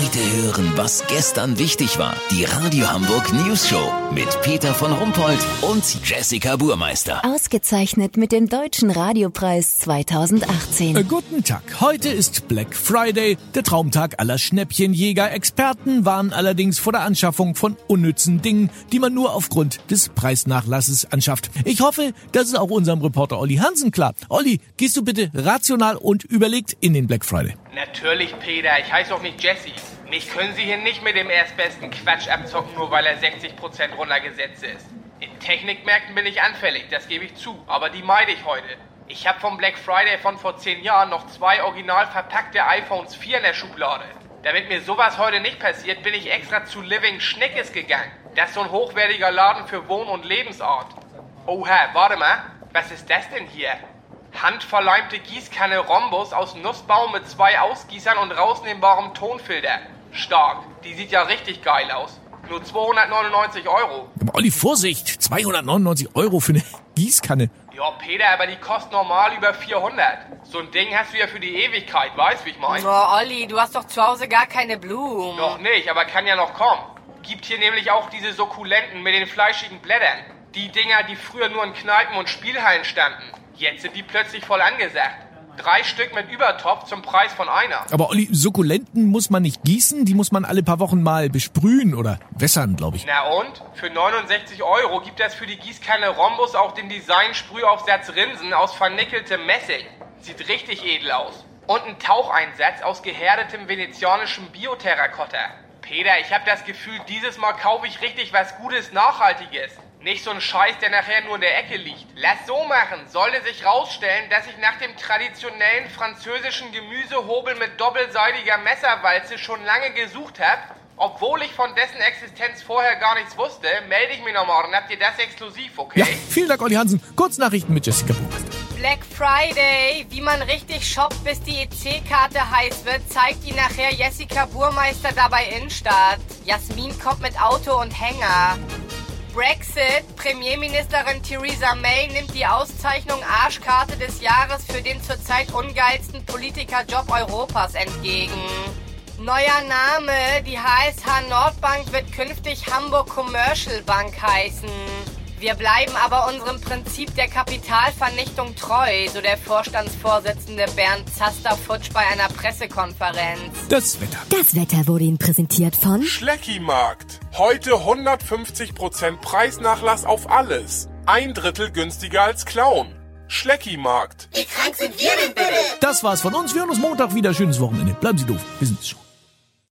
Heute hören, was gestern wichtig war. Die Radio Hamburg News Show mit Peter von Rumpold und Jessica Burmeister. Ausgezeichnet mit dem Deutschen Radiopreis 2018. Äh, guten Tag. Heute ist Black Friday, der Traumtag aller Schnäppchenjäger. Experten waren allerdings vor der Anschaffung von unnützen Dingen, die man nur aufgrund des Preisnachlasses anschafft. Ich hoffe, das ist auch unserem Reporter Olli Hansen klar. Olli, gehst du bitte rational und überlegt in den Black Friday. Natürlich, Peter. Ich heiße auch nicht Jesse. Mich können Sie hier nicht mit dem erstbesten Quatsch abzocken, nur weil er 60% runtergesetzt ist. In Technikmärkten bin ich anfällig, das gebe ich zu. Aber die meide ich heute. Ich habe vom Black Friday von vor 10 Jahren noch zwei original verpackte iPhones 4 in der Schublade. Damit mir sowas heute nicht passiert, bin ich extra zu Living Schnickes gegangen. Das ist so ein hochwertiger Laden für Wohn- und Lebensart. Oha, warte mal. Was ist das denn hier? Handverleimte Gießkanne Rhombus aus Nussbaum mit zwei Ausgießern und rausnehmbarem Tonfilter. Stark. Die sieht ja richtig geil aus. Nur 299 Euro. Aber Olli, Vorsicht! 299 Euro für eine Gießkanne. Ja, Peter, aber die kostet normal über 400. So ein Ding hast du ja für die Ewigkeit, weißt wie ich meine? Oh, Olli, du hast doch zu Hause gar keine Blumen. Noch nicht, aber kann ja noch kommen. Gibt hier nämlich auch diese Sukkulenten mit den fleischigen Blättern. Die Dinger, die früher nur in Kneipen und Spielhallen standen. Jetzt sind die plötzlich voll angesagt. Drei Stück mit Übertopf zum Preis von einer. Aber Olli, Sukkulenten muss man nicht gießen, die muss man alle paar Wochen mal besprühen oder wässern, glaube ich. Na und? Für 69 Euro gibt es für die Gießkanne Rhombus auch den Design-Sprühaufsatz Rinsen aus vernickeltem Messing. Sieht richtig edel aus. Und ein Taucheinsatz aus gehärtetem venezianischem Bioterrakotta. Peter, ich habe das Gefühl, dieses Mal kaufe ich richtig was Gutes, Nachhaltiges. Nicht so ein Scheiß, der nachher nur in der Ecke liegt. Lass so machen. Sollte sich rausstellen, dass ich nach dem traditionellen französischen Gemüsehobel mit doppelseitiger Messerwalze schon lange gesucht habe, obwohl ich von dessen Existenz vorher gar nichts wusste, melde ich mich nochmal und habt ihr das exklusiv, okay? Ja, vielen Dank, Olli Hansen. Kurznachrichten mit Jessica Buchert. Black Friday, wie man richtig shoppt, bis die EC-Karte heiß wird, zeigt die nachher Jessica Burmeister dabei Innenstadt. Jasmin kommt mit Auto und Hänger. Brexit. Premierministerin Theresa May nimmt die Auszeichnung Arschkarte des Jahres für den zurzeit ungeilsten Politikerjob Europas entgegen. Neuer Name. Die HSH Nordbank wird künftig Hamburg Commercial Bank heißen. Wir bleiben aber unserem Prinzip der Kapitalvernichtung treu, so der Vorstandsvorsitzende Bernd Zaster-Futsch bei einer Pressekonferenz. Das Wetter. Das Wetter wurde Ihnen präsentiert von Schleckimarkt. Heute 150% Preisnachlass auf alles. Ein Drittel günstiger als Clown. Schleckimarkt. Das war's von uns. Wir hören uns Montag wieder. Schönes Wochenende. Bleiben Sie doof. Wir sind's schon.